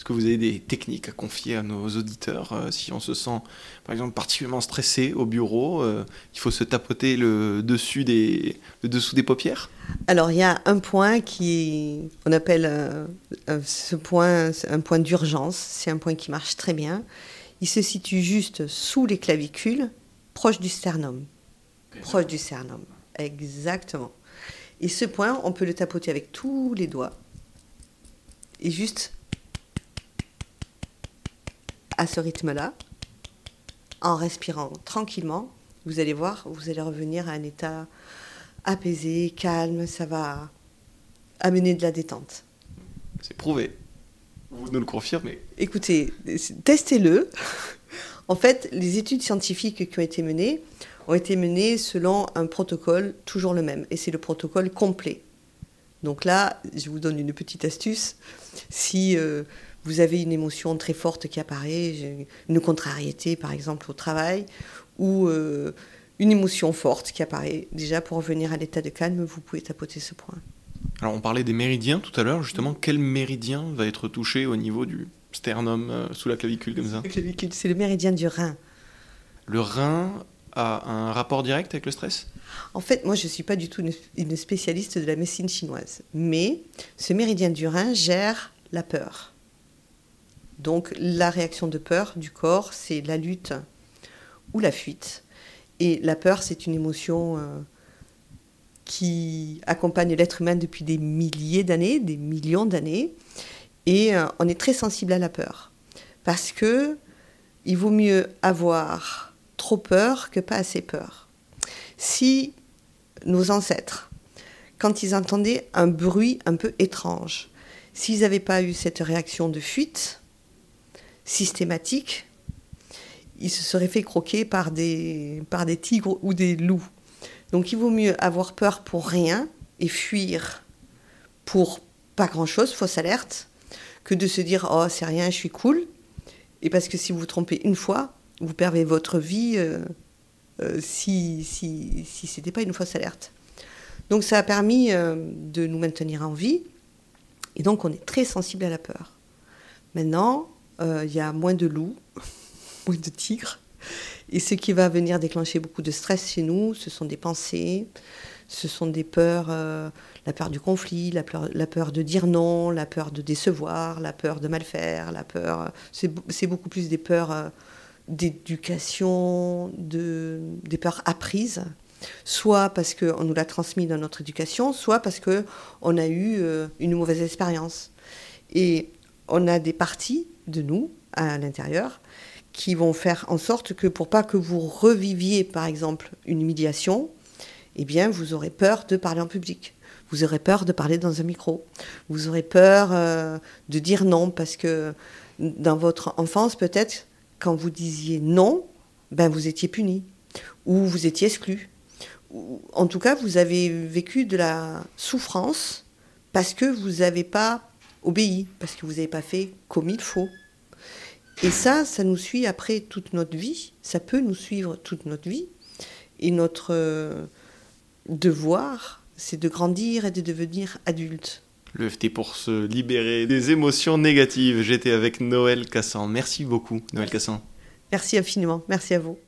Est-ce que vous avez des techniques à confier à nos auditeurs euh, si on se sent, par exemple, particulièrement stressé au bureau euh, Il faut se tapoter le dessus des, le dessous des paupières? Alors, il y a un point qui, on appelle euh, ce point un point d'urgence. C'est un point qui marche très bien. Il se situe juste sous les clavicules, proche du sternum. Proche du sternum, exactement. Et ce point, on peut le tapoter avec tous les doigts. Et juste à ce rythme-là, en respirant tranquillement, vous allez voir, vous allez revenir à un état apaisé, calme, ça va amener de la détente. C'est prouvé. Vous nous le confirmez. Écoutez, testez-le. En fait, les études scientifiques qui ont été menées ont été menées selon un protocole toujours le même, et c'est le protocole complet. Donc là, je vous donne une petite astuce. Si euh, vous avez une émotion très forte qui apparaît, une contrariété par exemple au travail, ou euh, une émotion forte qui apparaît, déjà pour revenir à l'état de calme, vous pouvez tapoter ce point. Alors on parlait des méridiens tout à l'heure, justement, quel méridien va être touché au niveau du sternum, euh, sous la clavicule comme ça c'est le méridien du rein. Le rein a un rapport direct avec le stress? En fait, moi je ne suis pas du tout une spécialiste de la médecine chinoise, mais ce méridien du rein gère la peur. Donc la réaction de peur du corps, c'est la lutte ou la fuite. Et la peur, c'est une émotion euh, qui accompagne l'être humain depuis des milliers d'années, des millions d'années. Et euh, on est très sensible à la peur. Parce que il vaut mieux avoir trop peur que pas assez peur. Si nos ancêtres, quand ils entendaient un bruit un peu étrange, s'ils n'avaient pas eu cette réaction de fuite, systématique, il se serait fait croquer par des, par des tigres ou des loups. Donc il vaut mieux avoir peur pour rien et fuir pour pas grand-chose, fausse alerte, que de se dire oh c'est rien, je suis cool. Et parce que si vous vous trompez une fois, vous perdez votre vie euh, euh, si, si, si ce n'était pas une fausse alerte. Donc ça a permis euh, de nous maintenir en vie. Et donc on est très sensible à la peur. Maintenant, il y a moins de loups, moins de tigres. Et ce qui va venir déclencher beaucoup de stress chez nous, ce sont des pensées, ce sont des peurs, euh, la peur du conflit, la peur, de dire non, la peur de décevoir, la peur de mal faire, la peur. C'est beaucoup plus des peurs euh, d'éducation, de, des peurs apprises, soit parce qu'on nous l'a transmis dans notre éducation, soit parce qu'on a eu une mauvaise expérience. Et on a des parties de nous à l'intérieur qui vont faire en sorte que pour pas que vous reviviez par exemple une humiliation, eh bien vous aurez peur de parler en public. Vous aurez peur de parler dans un micro. Vous aurez peur euh, de dire non parce que dans votre enfance peut-être quand vous disiez non, ben vous étiez puni ou vous étiez exclu. En tout cas, vous avez vécu de la souffrance parce que vous n'avez pas obéi, parce que vous n'avez pas fait comme il faut. Et ça, ça nous suit après toute notre vie, ça peut nous suivre toute notre vie. Et notre euh, devoir, c'est de grandir et de devenir adulte. Le FT pour se libérer des émotions négatives. J'étais avec Noël Cassan. Merci beaucoup, Noël Cassan. Merci infiniment. Merci à vous.